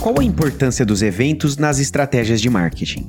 Qual a importância dos eventos nas estratégias de marketing?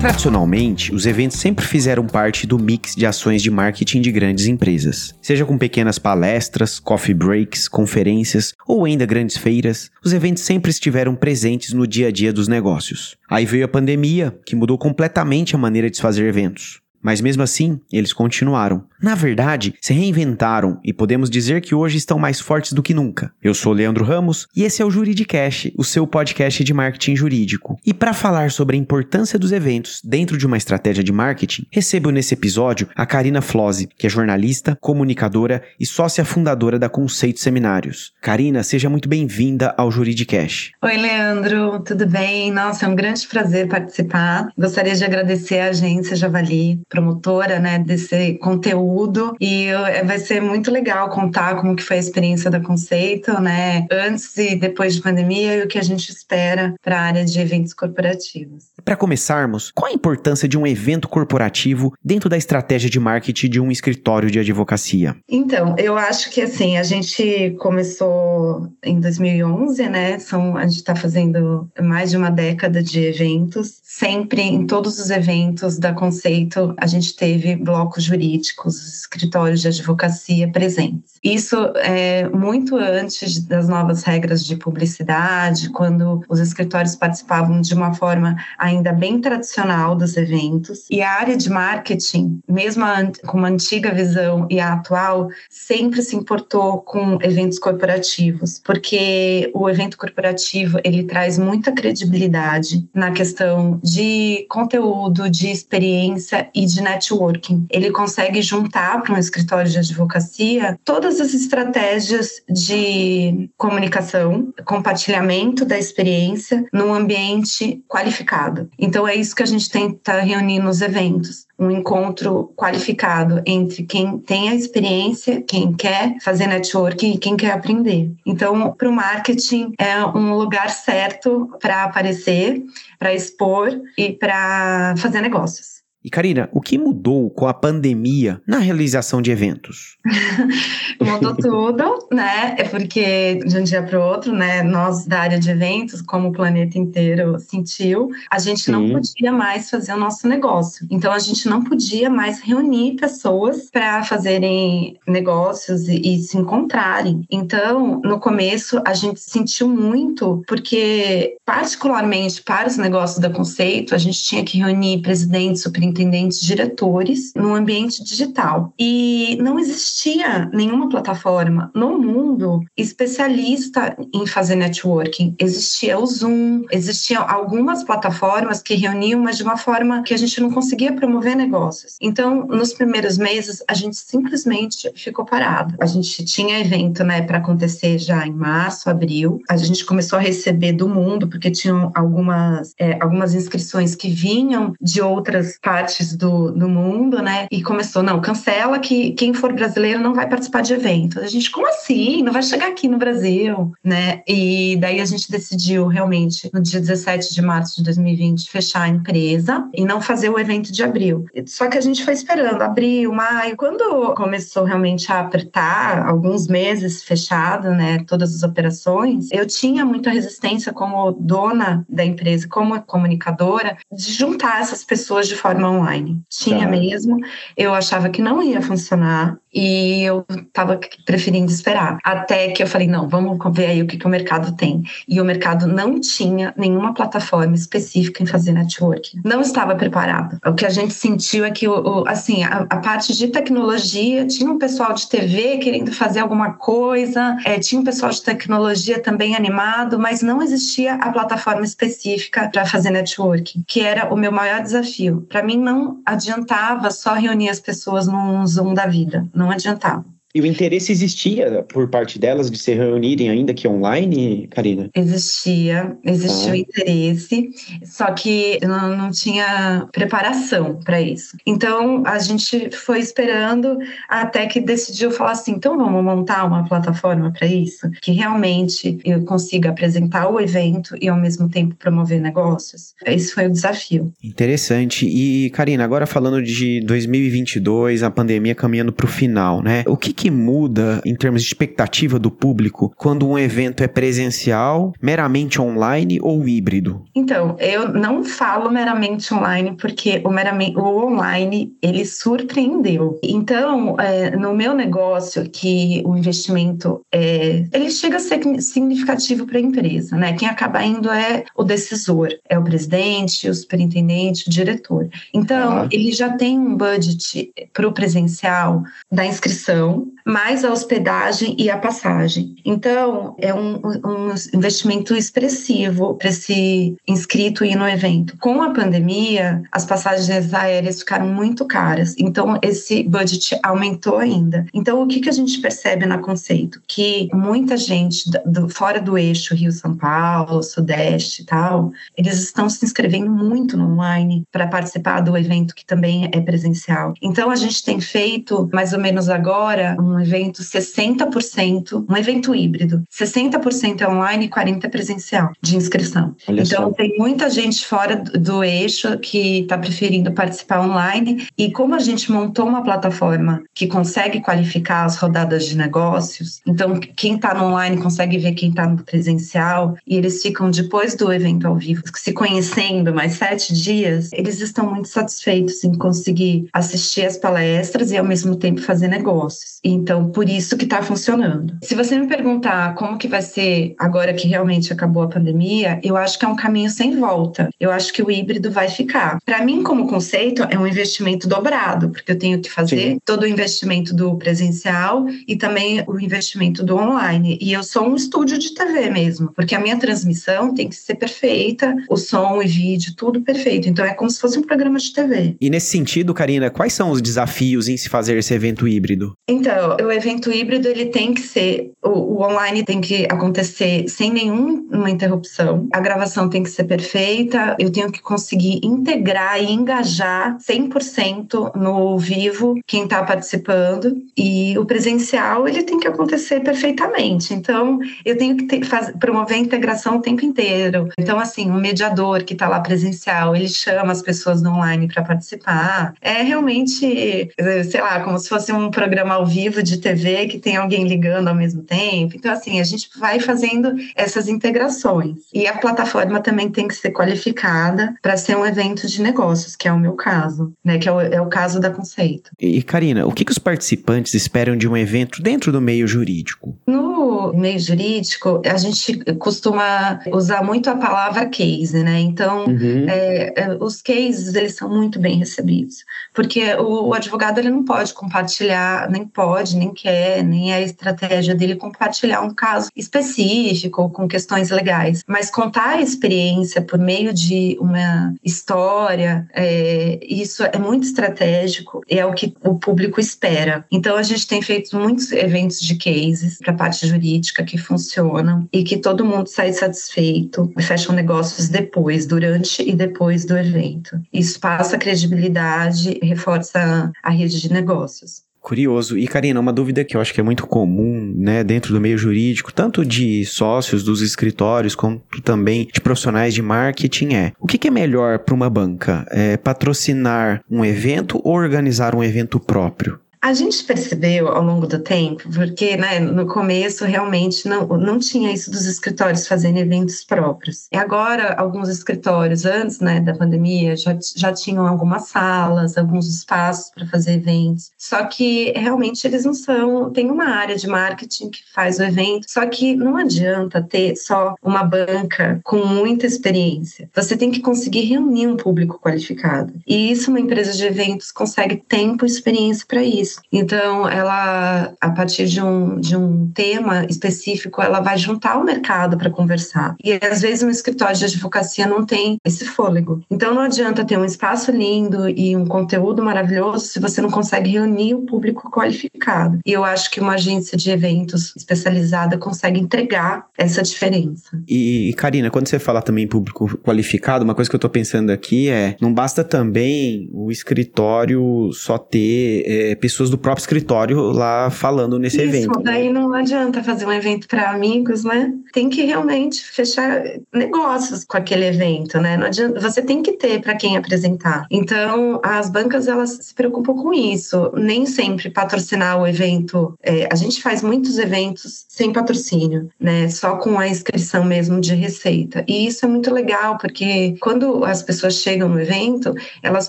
Tradicionalmente, os eventos sempre fizeram parte do mix de ações de marketing de grandes empresas. Seja com pequenas palestras, coffee breaks, conferências ou ainda grandes feiras, os eventos sempre estiveram presentes no dia a dia dos negócios. Aí veio a pandemia, que mudou completamente a maneira de se fazer eventos. Mas mesmo assim, eles continuaram. Na verdade, se reinventaram e podemos dizer que hoje estão mais fortes do que nunca. Eu sou Leandro Ramos e esse é o Juridicast, o seu podcast de marketing jurídico. E para falar sobre a importância dos eventos dentro de uma estratégia de marketing, recebo nesse episódio a Karina Flose, que é jornalista, comunicadora e sócia fundadora da Conceito Seminários. Karina, seja muito bem-vinda ao Juridicast. Oi, Leandro, tudo bem? Nossa, é um grande prazer participar. Gostaria de agradecer a agência Javali promotora, né, desse conteúdo e eh, vai ser muito legal contar como que foi a experiência da Conceito, né, antes e depois de pandemia e o que a gente espera para a área de eventos corporativos. Para começarmos, qual a importância de um evento corporativo dentro da estratégia de marketing de um escritório de advocacia? Então, eu acho que assim, a gente começou em 2011, né? São, a gente está fazendo mais de uma década de eventos. Sempre em todos os eventos da Conceito, a gente teve blocos jurídicos, escritórios de advocacia presentes. Isso é muito antes das novas regras de publicidade, quando os escritórios participavam de uma forma ainda bem tradicional dos eventos. E a área de marketing, mesmo com uma antiga visão e a atual, sempre se importou com eventos corporativos, porque o evento corporativo ele traz muita credibilidade na questão de conteúdo, de experiência e de networking. Ele consegue juntar para um escritório de advocacia todas as estratégias de comunicação, compartilhamento da experiência num ambiente qualificado. Então é isso que a gente tenta reunir nos eventos um encontro qualificado entre quem tem a experiência, quem quer fazer networking e quem quer aprender. Então, para o marketing é um lugar certo para aparecer, para expor e para fazer negócios. E Karina, o que mudou com a pandemia na realização de eventos? mudou tudo, né? É porque de um dia para o outro, né? Nós da área de eventos, como o planeta inteiro sentiu, a gente Sim. não podia mais fazer o nosso negócio. Então a gente não podia mais reunir pessoas para fazerem negócios e, e se encontrarem. Então, no começo a gente sentiu muito, porque particularmente para os negócios da Conceito, a gente tinha que reunir presidentes, superintendentes superintendentes diretores no ambiente digital. E não existia nenhuma plataforma no mundo especialista em fazer networking. Existia o Zoom, existiam algumas plataformas que reuniam, mas de uma forma que a gente não conseguia promover negócios. Então, nos primeiros meses, a gente simplesmente ficou parado. A gente tinha evento, né, para acontecer já em março, abril. A gente começou a receber do mundo, porque tinham algumas, é, algumas inscrições que vinham de outras partes partes do, do mundo, né? E começou, não, cancela que quem for brasileiro não vai participar de eventos. A gente, como assim? Não vai chegar aqui no Brasil, né? E daí a gente decidiu realmente, no dia 17 de março de 2020, fechar a empresa e não fazer o evento de abril. Só que a gente foi esperando abril, maio. Quando começou realmente a apertar, alguns meses fechado, né? Todas as operações, eu tinha muita resistência como dona da empresa, como comunicadora, de juntar essas pessoas de forma online. Tinha tá. mesmo, eu achava que não ia funcionar e eu estava preferindo esperar. Até que eu falei, não, vamos ver aí o que, que o mercado tem. E o mercado não tinha nenhuma plataforma específica em fazer networking. Não estava preparado. O que a gente sentiu é que, o, assim, a, a, parte de tecnologia, tinha um pessoal de TV querendo fazer alguma coisa, é, tinha um pessoal de tecnologia também animado, mas não existia a plataforma específica para fazer networking, que era o meu maior desafio. Para mim, não adiantava só reunir as pessoas num Zoom da vida não adiantava. E o interesse existia por parte delas de se reunirem ainda que online, Karina? Existia, existia ah. o interesse, só que não, não tinha preparação para isso. Então a gente foi esperando até que decidiu falar assim: então vamos montar uma plataforma para isso, que realmente eu consiga apresentar o evento e ao mesmo tempo promover negócios. Esse foi o desafio. Interessante. E Karina, agora falando de 2022, a pandemia caminhando para o final, né? O que que muda em termos de expectativa do público quando um evento é presencial, meramente online ou híbrido? Então, eu não falo meramente online porque o, meramente, o online ele surpreendeu. Então, é, no meu negócio, que o investimento é, ele chega a ser significativo para a empresa, né? Quem acaba indo é o decisor, é o presidente, o superintendente, o diretor. Então, ele já tem um budget para o presencial da inscrição, mais a hospedagem e a passagem. Então, é um, um investimento expressivo para esse inscrito ir no evento. Com a pandemia, as passagens aéreas ficaram muito caras, então esse budget aumentou ainda. Então, o que, que a gente percebe na conceito? Que muita gente do, fora do eixo Rio-São Paulo, Sudeste e tal, eles estão se inscrevendo muito no online para participar do evento que também é presencial. Então, a gente tem feito, mais ou menos agora, um evento 60%, um evento híbrido. 60% é online e 40% é presencial de inscrição. Olha então, só. tem muita gente fora do eixo que está preferindo participar online. E como a gente montou uma plataforma que consegue qualificar as rodadas de negócios, então quem está no online consegue ver quem está no presencial e eles ficam depois do evento ao vivo se conhecendo mais sete dias, eles estão muito satisfeitos em conseguir assistir as palestras e ao mesmo tempo fazer negócios. Então, por isso que está funcionando. Se você me perguntar como que vai ser agora que realmente acabou a pandemia, eu acho que é um caminho sem volta. Eu acho que o híbrido vai ficar. Para mim, como conceito, é um investimento dobrado, porque eu tenho que fazer Sim. todo o investimento do presencial e também o investimento do online. E eu sou um estúdio de TV mesmo, porque a minha transmissão tem que ser perfeita, o som e vídeo, tudo perfeito. Então é como se fosse um programa de TV. E nesse sentido, Karina, quais são os desafios em se fazer esse evento híbrido? Então, o evento híbrido ele tem que ser, o, o online tem que acontecer sem nenhuma interrupção. A gravação tem que ser perfeita. Eu tenho que conseguir integrar e engajar 100% no vivo quem está participando. E o presencial ele tem que acontecer perfeitamente. Então, eu tenho que ter, faz, promover a integração o tempo inteiro. Então, assim, o mediador que está lá presencial, ele chama as pessoas no online para participar. É realmente, sei lá, como se fosse um programa ao vivo de TV que tem alguém ligando ao mesmo tempo. Então, assim, a gente vai fazendo essas integrações. E a plataforma também tem que ser qualificada para ser um evento de negócios, que é o meu caso, né? Que é o, é o caso da Conceito. E, Karina, o que, que os participantes esperam de um evento dentro do meio jurídico? No meio jurídico, a gente costuma usar muito a palavra case, né? Então, uhum. é, é, os cases, eles são muito bem recebidos, porque o, o advogado, ele não pode compartilhar, nem pode, nem quer, nem é a estratégia dele compartilhar um caso específico com questões legais, mas contar a experiência por meio de uma história, é, isso é muito estratégico e é o que o público espera. Então, a gente tem feito muitos eventos de cases para a parte jurídica que funcionam e que todo mundo sai satisfeito fecham negócios depois, durante e depois do evento. Isso passa credibilidade, reforça a rede de negócios. Curioso. E, Karina, uma dúvida que eu acho que é muito comum, né, dentro do meio jurídico, tanto de sócios dos escritórios, quanto também de profissionais de marketing, é: o que, é melhor para uma banca? É patrocinar um evento ou organizar um evento próprio? A gente percebeu ao longo do tempo, porque né, no começo realmente não, não tinha isso dos escritórios fazendo eventos próprios. E agora, alguns escritórios, antes né, da pandemia, já, já tinham algumas salas, alguns espaços para fazer eventos. Só que realmente eles não são. Tem uma área de marketing que faz o evento, só que não adianta ter só uma banca com muita experiência. Você tem que conseguir reunir um público qualificado. E isso uma empresa de eventos consegue tempo e experiência para isso isso. Então, ela, a partir de um, de um tema específico, ela vai juntar o mercado para conversar. E às vezes um escritório de advocacia não tem esse fôlego. Então, não adianta ter um espaço lindo e um conteúdo maravilhoso se você não consegue reunir o público qualificado. E eu acho que uma agência de eventos especializada consegue entregar essa diferença. E, Karina, quando você fala também público qualificado, uma coisa que eu estou pensando aqui é: não basta também o escritório só ter é, pessoas pessoas do próprio escritório lá falando nesse Isso, evento. Né? Daí não adianta fazer um evento para amigos, né? Tem que realmente fechar negócios com aquele evento, né? Não adianta, você tem que ter para quem apresentar. Então, as bancas elas se preocupam com isso. Nem sempre patrocinar o evento. É, a gente faz muitos eventos sem patrocínio, né? Só com a inscrição mesmo de receita. E isso é muito legal, porque quando as pessoas chegam no evento, elas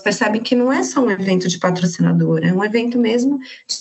percebem que não é só um evento de patrocinador, é um evento mesmo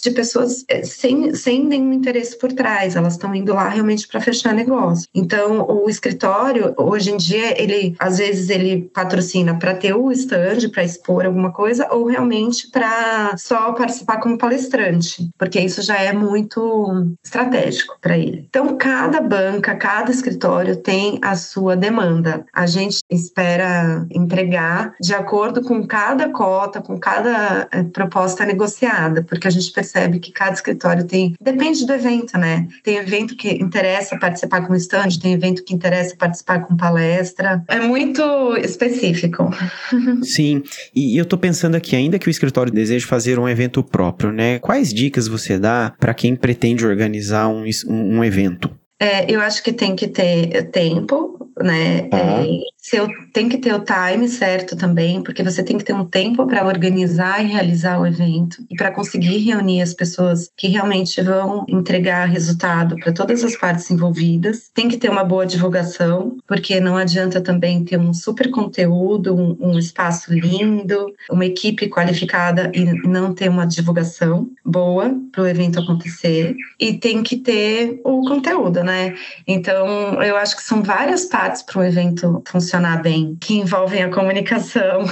de pessoas é, sem, sem nenhum interesse por trás. Elas estão indo lá realmente para fechar negócio. Então, o escritório, hoje em dia, ele às vezes ele patrocina para ter o stand, para expor alguma coisa, ou realmente para só participar como palestrante, porque isso já é muito estratégico para ele. Então, cada banca, cada escritório tem a sua demanda. A gente espera entregar de acordo com cada cota, com cada é, proposta negociada, porque a gente percebe que cada escritório tem. Depende do evento, né? Tem evento que interessa participar com stand, tem evento que interessa participar com palestra. É muito específico. Sim, e eu tô pensando aqui, ainda que o escritório deseje fazer um evento próprio, né? Quais dicas você dá para quem pretende organizar um, um, evento? É, eu acho que tem que ter tempo, né? É, seu, tem que ter o time certo também, porque você tem que ter um tempo para organizar e realizar o evento e para conseguir reunir as pessoas que realmente vão entregar resultado para todas as partes envolvidas. Tem que ter uma boa divulgação, porque não adianta também ter um super conteúdo, um, um espaço lindo, uma equipe qualificada e não ter uma divulgação boa para o evento acontecer. E tem que ter o conteúdo, né? Então, eu acho que são várias partes para o evento funcionar bem, que envolvem a comunicação.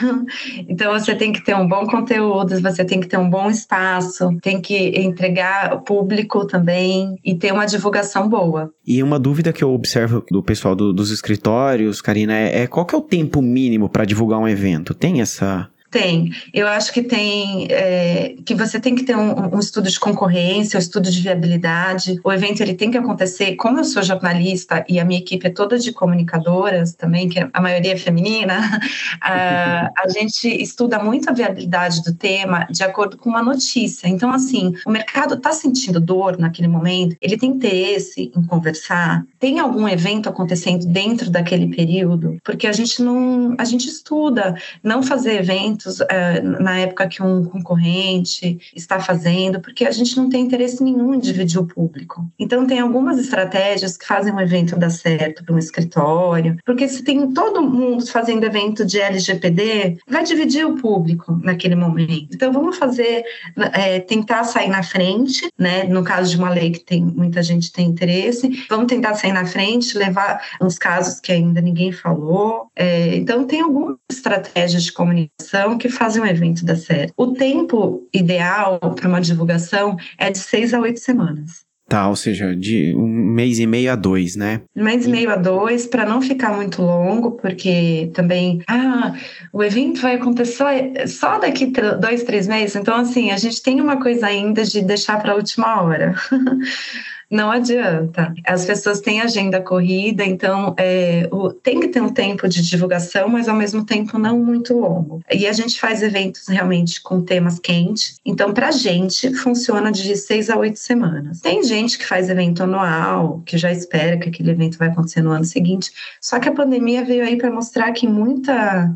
então você tem que ter um bom conteúdo, você tem que ter um bom espaço, tem que entregar público também e ter uma divulgação boa. E uma dúvida que eu observo do pessoal do, dos escritórios, Karina, é, é qual que é o tempo mínimo para divulgar um evento? Tem essa tem. Eu acho que tem é, que você tem que ter um, um, estudo de concorrência, um estudo de viabilidade. O evento ele tem que acontecer. Como eu sou jornalista e a minha equipe é toda de comunicadoras também, que a maioria é feminina, a, a gente estuda muito a viabilidade do tema de acordo com uma notícia. Então, assim, o mercado está sentindo dor naquele momento, ele tem interesse em conversar. Tem algum evento acontecendo dentro daquele período? Porque a gente não, a gente estuda não fazer eventos é, na época que um concorrente está fazendo, porque a gente não tem interesse nenhum em dividir o público. Então, tem algumas estratégias que fazem um evento dar certo para um escritório, porque se tem todo mundo fazendo evento de LGPD, vai dividir o público naquele momento. Então, vamos fazer, é, tentar sair na frente, né? No caso de uma lei que tem muita gente tem interesse, vamos tentar sair na frente, levar uns casos que ainda ninguém falou. É, então, tem algumas estratégias de comunicação que fazem um evento dar certo. O tempo ideal para uma divulgação é de seis a oito semanas. Tá, ou seja, de um mês e meio a dois, né? Um mês e meio a dois, para não ficar muito longo, porque também, ah, o evento vai acontecer só daqui dois, três meses. Então, assim, a gente tem uma coisa ainda de deixar para a última hora. não adianta. As pessoas têm agenda corrida, então é, o, tem que ter um tempo de divulgação, mas ao mesmo tempo não muito longo. E a gente faz eventos realmente com temas quentes, então para a gente funciona de seis a oito semanas. Tem gente que faz evento anual, que já espera que aquele evento vai acontecer no ano seguinte, só que a pandemia veio aí para mostrar que muita,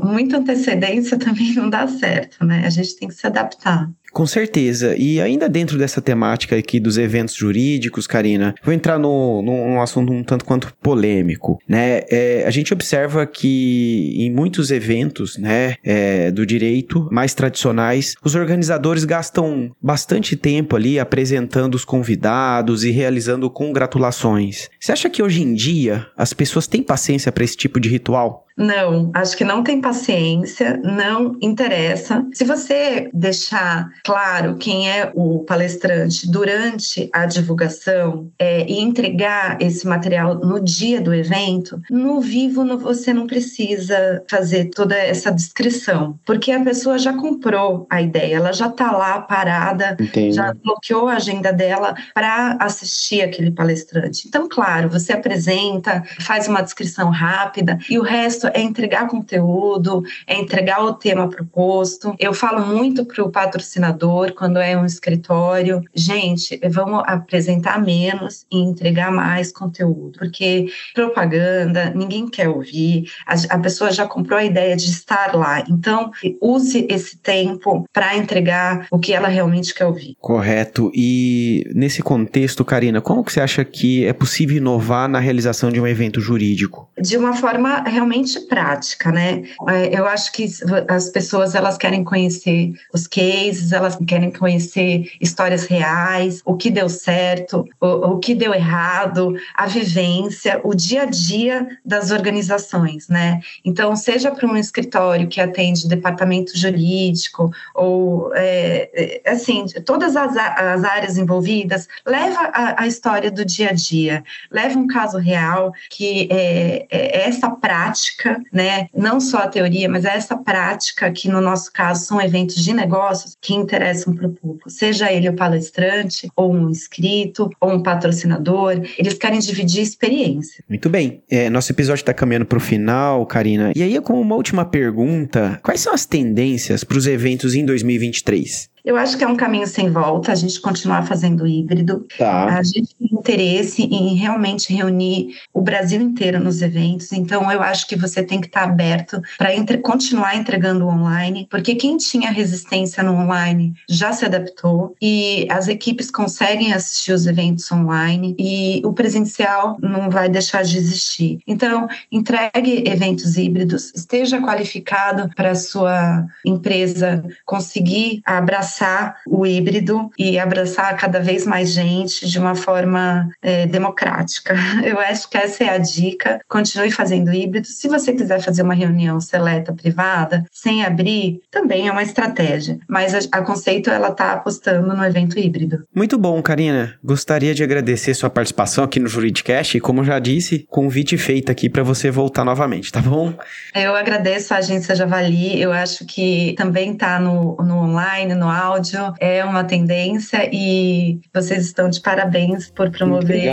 muita antecedência também não dá certo, né? A gente tem que se adaptar. Com certeza. E ainda dentro dessa temática aqui dos eventos jurídicos, Karina, vou entrar no, num assunto um tanto quanto polêmico, né? É, a gente observa que em muitos eventos, né, é, do direito mais tradicionais, os organizadores gastam bastante tempo ali apresentando os convidados e realizando congratulações. Você acha que hoje em dia as pessoas têm paciência para esse tipo de ritual? Não, acho que não tem paciência, não interessa. Se você deixar claro quem é o palestrante durante a divulgação é, e entregar esse material no dia do evento, no vivo no, você não precisa fazer toda essa descrição, porque a pessoa já comprou a ideia, ela já está lá parada, Entendi. já bloqueou a agenda dela para assistir aquele palestrante. Então, claro, você apresenta, faz uma descrição rápida e o resto propósito é entregar conteúdo, é entregar o tema proposto. Eu falo muito para o patrocinador quando é um escritório, gente, vamos apresentar menos e entregar mais conteúdo, porque propaganda ninguém quer ouvir, a, a pessoa já comprou a ideia de estar lá, então use esse tempo para entregar o que ela realmente quer ouvir. Correto. E nesse contexto, Karina, como que você acha que é possível inovar na realização de um evento jurídico? De uma forma realmente prática, né? É, eu acho que as pessoas elas querem conhecer os cases, elas querem conhecer histórias reais, o que deu certo, o, o que deu errado, a vivência, o dia a dia das organizações, né? Então, seja para um escritório que atende departamento jurídico ou é, é assim todas as, as áreas envolvidas, leva a, a, história do dia a dia, leva um caso real que é, é essa prática, né? Não só a teoria, mas essa prática que no nosso caso são eventos de negócios que interessam para o público, seja ele o palestrante ou um inscrito ou um patrocinador, eles querem dividir experiência. Muito bem, é, nosso episódio está caminhando para o final, Karina. E aí, como uma última pergunta, quais são as tendências para os eventos em 2023? Eu acho que é um caminho sem volta a gente continuar fazendo híbrido. Tá. A gente tem interesse em realmente reunir o Brasil inteiro nos eventos, então eu acho que você tem que estar aberto para entre, continuar entregando online, porque quem tinha resistência no online já se adaptou e as equipes conseguem assistir os eventos online e o presencial não vai deixar de existir. Então, entregue eventos híbridos, esteja qualificado para a sua empresa conseguir abraçar abraçar o híbrido e abraçar cada vez mais gente de uma forma é, democrática. Eu acho que essa é a dica. Continue fazendo híbrido. Se você quiser fazer uma reunião seleta privada, sem abrir, também é uma estratégia. Mas a, a conceito ela está apostando no evento híbrido. Muito bom, Karina. Gostaria de agradecer sua participação aqui no Juridicast e, como já disse, convite feito aqui para você voltar novamente, tá bom? Eu agradeço a agência Javali. Eu acho que também está no, no online, no áudio áudio é uma tendência e vocês estão de parabéns por promover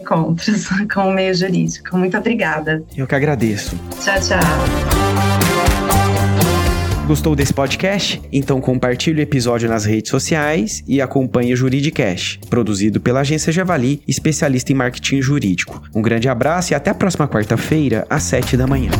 encontros com o meio jurídico. Muito obrigada. Eu que agradeço. Tchau, tchau. Gostou desse podcast? Então compartilhe o episódio nas redes sociais e acompanhe o Juridicast, produzido pela agência Javali, especialista em marketing jurídico. Um grande abraço e até a próxima quarta-feira, às 7 da manhã.